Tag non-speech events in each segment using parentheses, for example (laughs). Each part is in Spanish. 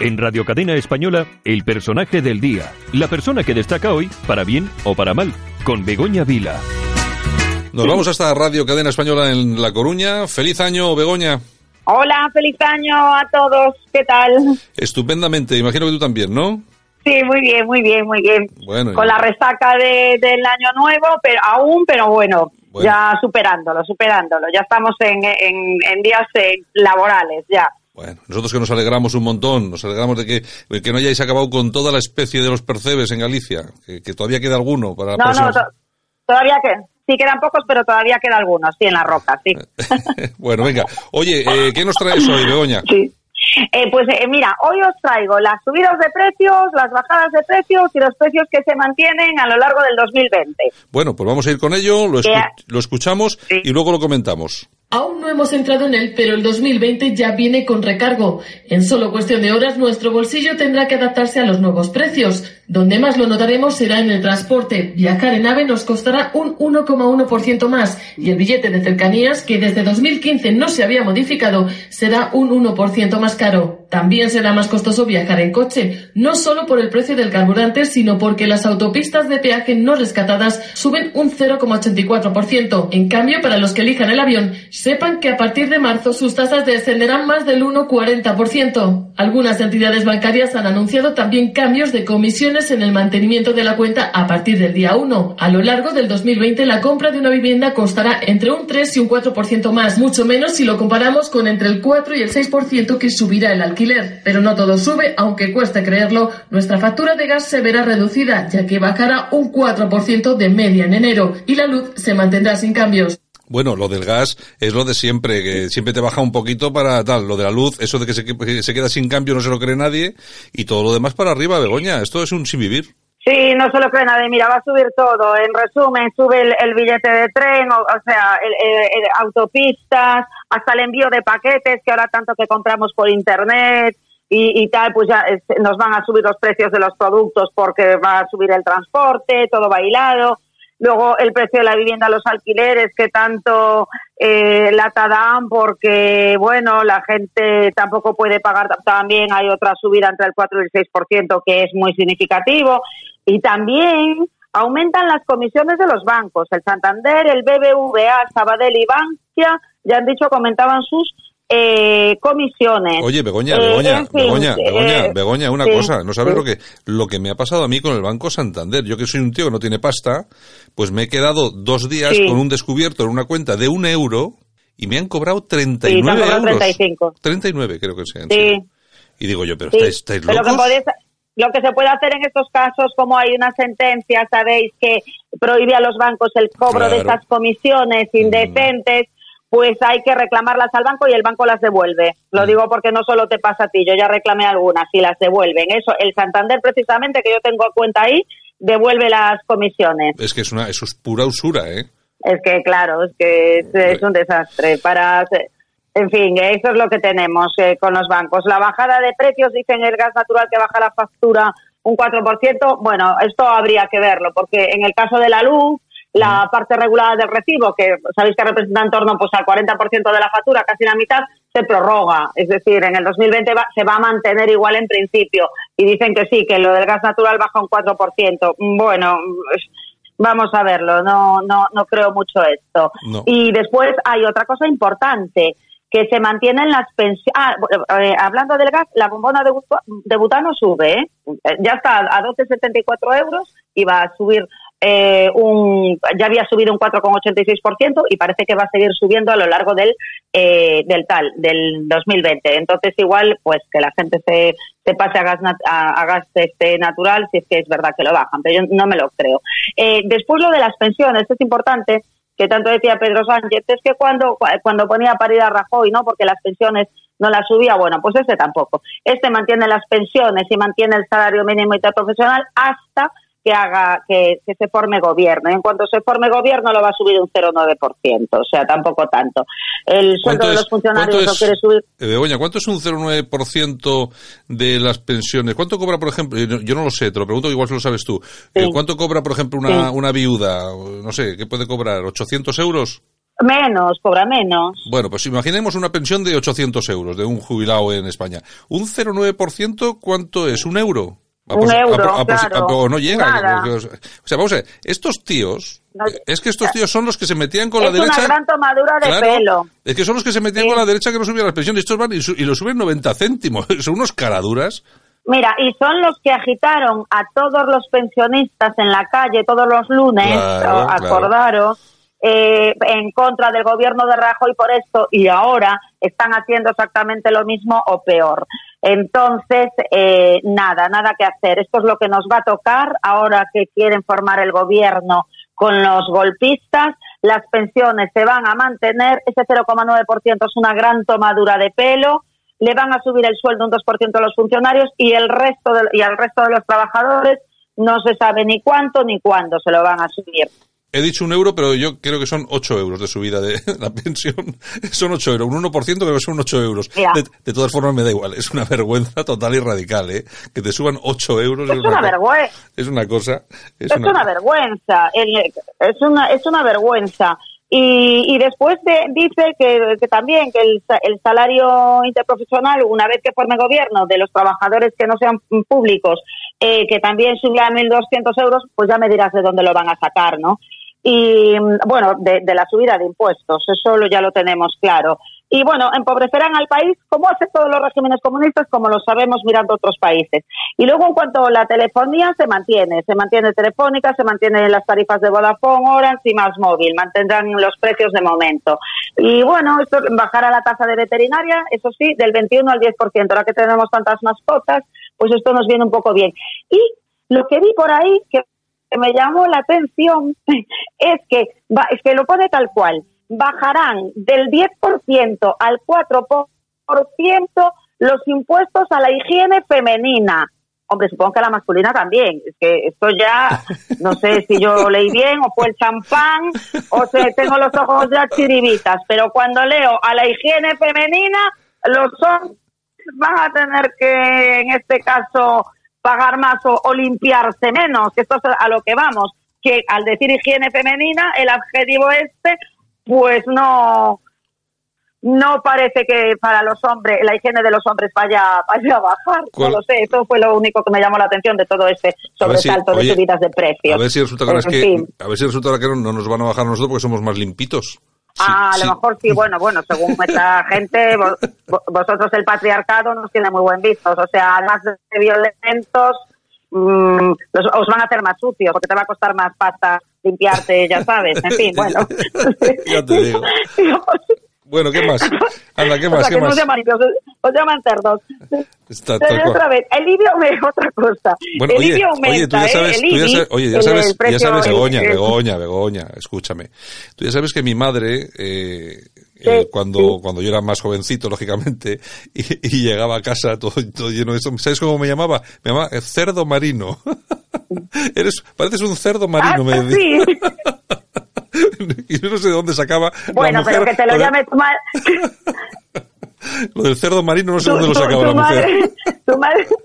En Radio Cadena Española, el personaje del día. La persona que destaca hoy, para bien o para mal, con Begoña Vila. Nos vamos hasta Radio Cadena Española en La Coruña. Feliz año, Begoña. Hola, feliz año a todos. ¿Qué tal? Estupendamente. Imagino que tú también, ¿no? Sí, muy bien, muy bien, muy bien. Bueno, Con la resaca de- del año nuevo, pero aún, pero bueno, Bueno. ya superándolo, superándolo. Ya estamos en, en, en días eh, laborales, ya. Bueno, nosotros que nos alegramos un montón, nos alegramos de que, que no hayáis acabado con toda la especie de los percebes en Galicia, que, que todavía queda alguno para la No, no, to- todavía que sí quedan pocos, pero todavía queda algunos, sí, en la roca, sí. (laughs) bueno, venga. Oye, eh, ¿qué nos traes hoy, Begoña? Sí. Eh, pues eh, mira, hoy os traigo las subidas de precios, las bajadas de precios y los precios que se mantienen a lo largo del 2020. Bueno, pues vamos a ir con ello, lo, escu- Ya. lo escuchamos Sí. y luego lo comentamos. Aún no hemos entrado en él, pero el 2020 ya viene con recargo. En solo cuestión de horas, nuestro bolsillo tendrá que adaptarse a los nuevos precios. Donde más lo notaremos será en el transporte. Viajar en AVE nos costará un 1,1% más y el billete de cercanías, que desde 2015 no se había modificado, será un 1% más caro. También será más costoso viajar en coche, no solo por el precio del carburante, sino porque las autopistas de peaje no rescatadas suben un 0,84%. En cambio, para los que elijan el avión, sepan que a partir de marzo sus tasas descenderán más del 1,40%. Algunas entidades bancarias han anunciado también cambios de en el mantenimiento de la cuenta a partir del día 1. A lo largo del 2020, la compra de una vivienda costará entre un 3 y un 4% más, mucho menos si lo comparamos con entre el 4 y el 6% que subirá el alquiler. Pero no todo sube, aunque cueste creerlo, nuestra factura de gas se verá reducida, ya que bajará un 4% de media en enero, y la luz se mantendrá sin cambios. Bueno, lo del gas es lo de siempre, que siempre te baja un poquito para tal. Lo de la luz, eso de que se, que se queda sin cambio no se lo cree nadie. Y todo lo demás para arriba, Begoña. Esto es un sin vivir. Sí, no se lo cree nadie. Mira, va a subir todo. En resumen, sube el, billete de tren, o, o sea, el, el- autopistas, hasta el envío de paquetes, que ahora tanto que compramos por internet y, y tal, pues ya nos van a subir los precios de los productos porque va a subir el transporte, todo bailado. Luego el precio de la vivienda, los alquileres, que tanto eh, lata dan porque, bueno, la gente tampoco puede pagar. También hay otra subida entre el 4 y el 6% que es muy significativo. Y también aumentan las comisiones de los bancos. El Santander, el BBVA, Sabadell y Bankia ya han dicho, comentaban sus eh, comisiones. Oye, Begoña, Eh, Begoña, fin, Begoña, eh, Begoña, Begoña, una sí, cosa. No sabes sí. lo que, lo que me ha pasado a mí con el Banco Santander. Yo que soy un tío que no tiene pasta, pues me he quedado dos días Sí. con un descubierto en una cuenta de un euro y me han cobrado Sí, 39 te han cobrado euros. 35. 39 creo que sean. Sí. Y digo yo, pero estáis, estáis pero lo que, locos. podéis- lo que se puede hacer en estos casos, como hay una sentencia, sabéis, que prohíbe a los bancos el cobro de estas comisiones indecentes, pues hay que reclamarlas al banco y el banco las devuelve. Lo Mm. digo porque no solo te pasa a ti, yo ya reclamé algunas y las devuelven. Eso, el Santander precisamente, que yo tengo cuenta ahí, devuelve las comisiones. Es que es una, eso es pura usura, ¿eh? Es que, claro, es que es, es un desastre. Para, en fin, eso es lo que tenemos eh, con los bancos. La bajada de precios, dicen el gas natural que baja la factura un 4%. Bueno, esto habría que verlo, porque en el caso de la luz, la parte regulada del recibo, que sabéis que representa en torno pues, al 40% de la factura, casi la mitad, se prorroga. Es decir, en el 2020 va- se va a mantener igual en principio. Y dicen que sí, que lo del gas natural baja un 4%. Bueno, Vamos a verlo, no, no, no creo mucho esto. No. Y después hay otra cosa importante, que se mantienen las pensiones. Ah, eh, hablando del gas, la bombona de, de butano sube. Eh, ya está a 12,74 euros y va a subir eh, un, ya había subido un 4,86% y parece que va a seguir subiendo a lo largo del, eh, del tal, del 2020. Entonces igual, pues que la gente se, se pase a gas, a, a gas este natural si es que es verdad que lo bajan, pero yo no me lo creo. Eh, después lo de las pensiones, es importante que tanto decía Pedro Sánchez, es que cuando, cuando ponía parir a Rajoy, ¿no? Porque las pensiones no las subía, bueno, pues este tampoco. Este mantiene las pensiones y mantiene el salario mínimo interprofesional hasta que haga que, que se forme gobierno. En cuanto se forme gobierno lo va a subir un 0,9%, o sea, tampoco tanto. El sueldo ¿Cuánto de es- los funcionarios cuánto lo es- quiere subir. Eh, Begoña, ¿cuánto es un 0,9% de las pensiones? ¿Cuánto cobra, por ejemplo, yo no- lo sé, te lo pregunto, igual se lo sabes tú. Eh, Sí. ¿Cuánto cobra, por ejemplo, una, Sí. una viuda? No sé, ¿qué puede cobrar? ¿800 euros? Menos, cobra menos. Bueno, pues imaginemos una pensión de 800 euros de un jubilado en España. ¿Un 0,9% cuánto es? ¿Un euro? Un euro, claro. O no llega. O sea, vamos a ver, estos tíos, No, es que estos tíos son los que se metían con la es derecha. una gran tomadura de Claro, pelo. Es que son los que se metían Sí. con la derecha que no subían las pensiones. Estos van y, su- y lo suben 90 céntimos. (laughs) Son unos caraduras. Mira, y son los que agitaron a todos los pensionistas en la calle todos los lunes, claro. acordaros, eh, en contra del gobierno de Rajoy por esto, y ahora están haciendo exactamente lo mismo o peor. Entonces, eh, nada, nada que hacer. Esto es lo que nos va a tocar ahora que quieren formar el gobierno con los golpistas. Las pensiones se van a mantener, ese 0,9% es una gran tomadura de pelo le van a subir el sueldo un 2% a los funcionarios y el resto de- y al resto de los trabajadores no se sabe ni cuánto ni cuándo se lo van a subir. He dicho un euro, pero yo creo que son 8 euros de subida de (laughs) la pensión. Son 8 euros. Un 1% creo que son 8 euros. De, de todas formas, me da igual. Es una (laughs) vergüenza total y radical, ¿eh? Que te suban 8 euros. Es una vergüenza. Es una cosa. Es, Es una vergüenza, es una, es una vergüenza. Y, y después de- dice que, que también que el, el salario interprofesional, una vez que forme gobierno, de los trabajadores que no sean públicos, eh, que también subirá a 1.200 euros, pues ya me dirás de dónde lo van a sacar, ¿no? Y bueno, de, de la subida de impuestos, eso lo- ya lo tenemos claro. Y bueno, empobrecerán al país como hacen todos los regímenes comunistas, como lo sabemos mirando otros países. Y luego, en cuanto a la telefonía, se mantiene. Se mantiene Telefónica, se mantienen las tarifas de Vodafone, Orange y Más Móvil. Mantendrán los precios de momento. Y bueno, esto bajará la tasa de veterinaria, eso sí, del 21 al 10%. Ahora que tenemos tantas mascotas, pues esto nos viene un poco bien. Y lo que vi por ahí, que que me llamó la atención (laughs) es que, es que lo pone tal cual, bajarán del 10% al 4% los impuestos a la higiene femenina. Hombre, supongo que a la masculina también. Es que esto ya, (laughs) no sé si yo leí bien o fue el champán o se, tengo los ojos ya chiribitas, pero cuando leo a la higiene femenina, los hombres van a tener que, en este caso, pagar más o, o limpiarse menos, que esto es a lo que vamos, que al decir higiene femenina, el adjetivo este, pues no, no parece que para los hombres, la higiene de los hombres vaya, vaya a bajar. ¿Cuál? No lo sé, eso fue lo único que me llamó la atención de todo este si- sobresalto oye, de subidas de precios. A ver si resulta que, es que, a ver si resulta que no, no nos van a bajar nosotros porque somos más limpitos. Sí, Ah, a sí. lo mejor sí, bueno, bueno, según (laughs) esta gente, vo- vo- vosotros el patriarcado nos tiene muy buen vistos, o sea, además de violentos, mm, los- os van a hacer más sucios, porque te va a costar más pasta limpiarte, ya sabes, en fin, (laughs) bueno. Ya te digo. (laughs) Bueno, ¿qué más? Anda, ¿qué (laughs) O más? sea, ¿Qué que más? llaman os llaman cerdos. Está cual. otra vez, el IBI aumenta, (laughs) otra cosa. Bueno, el oye, aumenta, oye, tú ya sabes, ¿eh? Tú ya sabes, oye, ya sabes, precio, ya sabes, Begoña, el- Begoña, Begoña, escúchame. Tú ya sabes que mi madre, eh, eh, cuando, sí. cuando yo era más jovencito, lógicamente, y, y llegaba a casa todo, todo lleno de esto, ¿sabes cómo me llamaba? Me llamaba eh, cerdo marino. (laughs) Eres, pareces un cerdo marino, Ah, me decía. sí. (laughs) y yo no sé de dónde sacaba Bueno, la mujer. pero que te lo de- llame tu madre. (laughs) Lo del cerdo marino no sé tu, dónde lo sacaba tu la mujer. madre, tu madre- (laughs)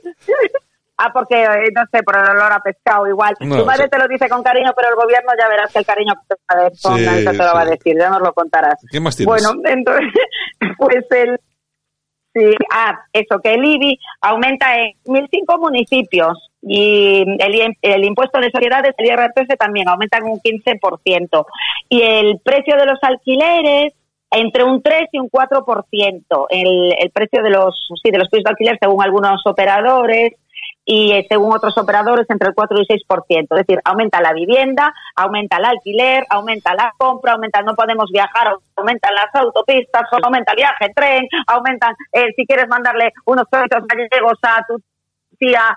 Ah, porque, eh, no sé, por el olor a pescado igual. No, tu madre te lo dice con cariño, pero el gobierno ya verás que el cariño que te va a decir, Sí, te lo va a decir, ya nos lo contarás. ¿Qué más tienes? Bueno, entonces, pues el... Sí, ah, eso, que el IBI aumenta en 1.005 municipios y el, el impuesto de sociedades, el IRPF también aumenta en un 15%. Y el precio de los alquileres entre un 3 y un 4%. El, el precio de los, sí, de los pisos de alquiler según algunos operadores y eh, según otros operadores entre el 4 y 6%. Es decir, aumenta la vivienda, aumenta el alquiler, aumenta la compra, aumenta no podemos viajar, aumentan las autopistas, aumenta el viaje en tren, aumentan, eh, si quieres mandarle unos choritos gallegos a tu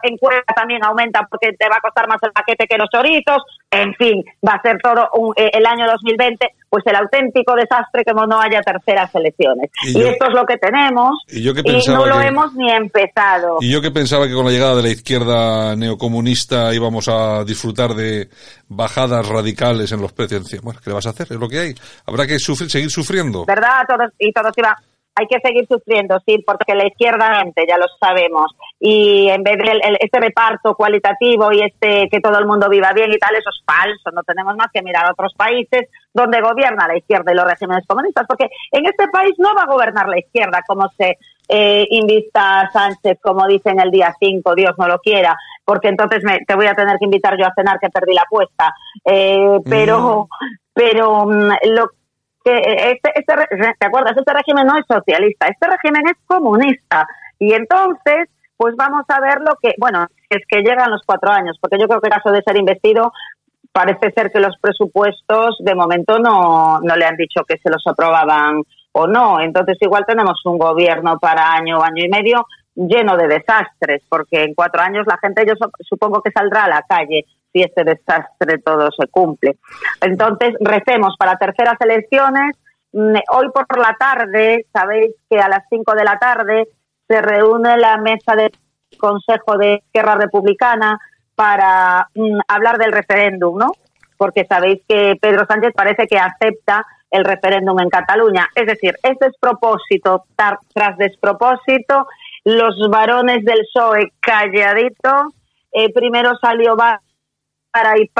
en Cuenca también aumenta porque te va a costar más el paquete que los choritos. En fin, va a ser todo un- eh, el año 2020 pues el auténtico desastre que no haya terceras elecciones. Y esto es lo que tenemos y yo que y pensaba no lo que- hemos ni empezado. Y yo que pensaba que con la llegada de la izquierda neocomunista íbamos a disfrutar de bajadas radicales en los precios. Bueno, ¿qué le vas a hacer? Es lo que hay. Habrá que sufrir, seguir sufriendo. ¿verdad? Todos, y todos iban. Hay que seguir sufriendo, sí, porque la izquierda mente, ya lo sabemos. y en vez de este reparto cualitativo y este que todo el mundo viva bien y tal, eso es falso. No tenemos más que mirar a otros países donde gobierna la izquierda y los regímenes comunistas, porque en este país no va a gobernar la izquierda como se eh, invista a Sánchez, como dicen el día 5, Dios no lo quiera, porque entonces me, te voy a tener que invitar yo a cenar que perdí la apuesta. Eh, pero, mm. pero mm, lo que este, este, ¿te acuerdas? Este régimen no es socialista, este régimen es comunista. Y entonces, pues vamos a ver lo que, bueno, es que llegan los cuatro años, porque yo creo que en caso de ser investido, parece ser que los presupuestos de momento no, no le han dicho que se los aprobaban o no. Entonces igual tenemos un gobierno para año, año y medio lleno de desastres, porque en cuatro años la gente yo supongo que saldrá a la calle si este desastre todo se cumple. Entonces recemos para terceras elecciones. Mm, hoy por la tarde, sabéis que a las cinco de la tarde se reúne la mesa del Consejo de Guerra Republicana para mm, hablar del referéndum, ¿no? Porque sabéis que Pedro Sánchez parece que acepta el referéndum en Cataluña. Es decir, es despropósito tras despropósito. Los varones del PSOE calladitos. Eh, primero salió para y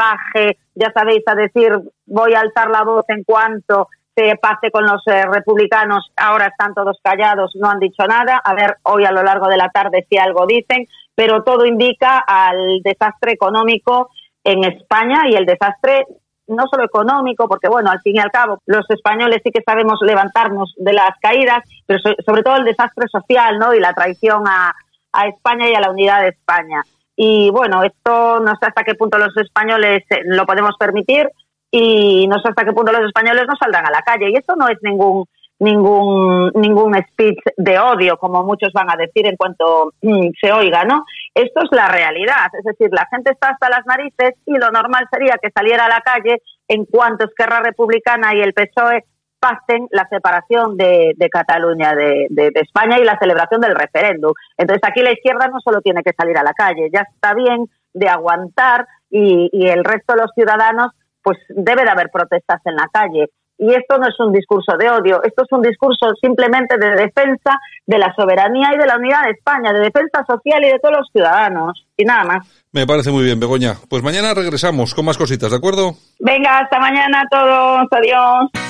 ya sabéis, a decir voy a alzar la voz en cuanto se pase con los eh, republicanos. Ahora están todos callados, no han dicho nada. A ver, hoy a lo largo de la tarde si algo dicen, pero todo indica al desastre económico en España y el desastre no solo económico, porque bueno, al fin y al cabo, los españoles sí que sabemos levantarnos de las caídas, pero sobre todo el desastre social, ¿no? Y la traición a, a España y a la unidad de España. Y bueno, esto no sé hasta qué punto los españoles eh, lo podemos permitir y no sé hasta qué punto los españoles no saldrán a la calle. Y esto no es ningún ningún ningún speech de odio como muchos van a decir en cuanto mm, se oiga, ¿no? Esto es la realidad, es decir, la gente está hasta las narices y lo normal sería que saliera a la calle en cuanto Esquerra Republicana y el PSOE pasen la separación de, Cataluña de, España y la celebración del referéndum. Entonces aquí la izquierda no solo tiene que salir a la calle, ya está bien de aguantar y, y el resto de los ciudadanos pues debe de haber protestas en la calle. Y esto no es un discurso de odio, esto es un discurso simplemente de defensa de la soberanía y de la unidad de España, de defensa social y de todos los ciudadanos. Y nada más. Me parece muy bien, Begoña. Pues mañana regresamos con más cositas, ¿de acuerdo? Venga, hasta mañana a todos. Adiós.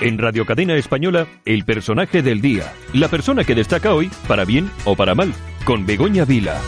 En Radio Cadena Española, el personaje del día. La persona que destaca hoy, para bien o para mal, con Begoña Vila.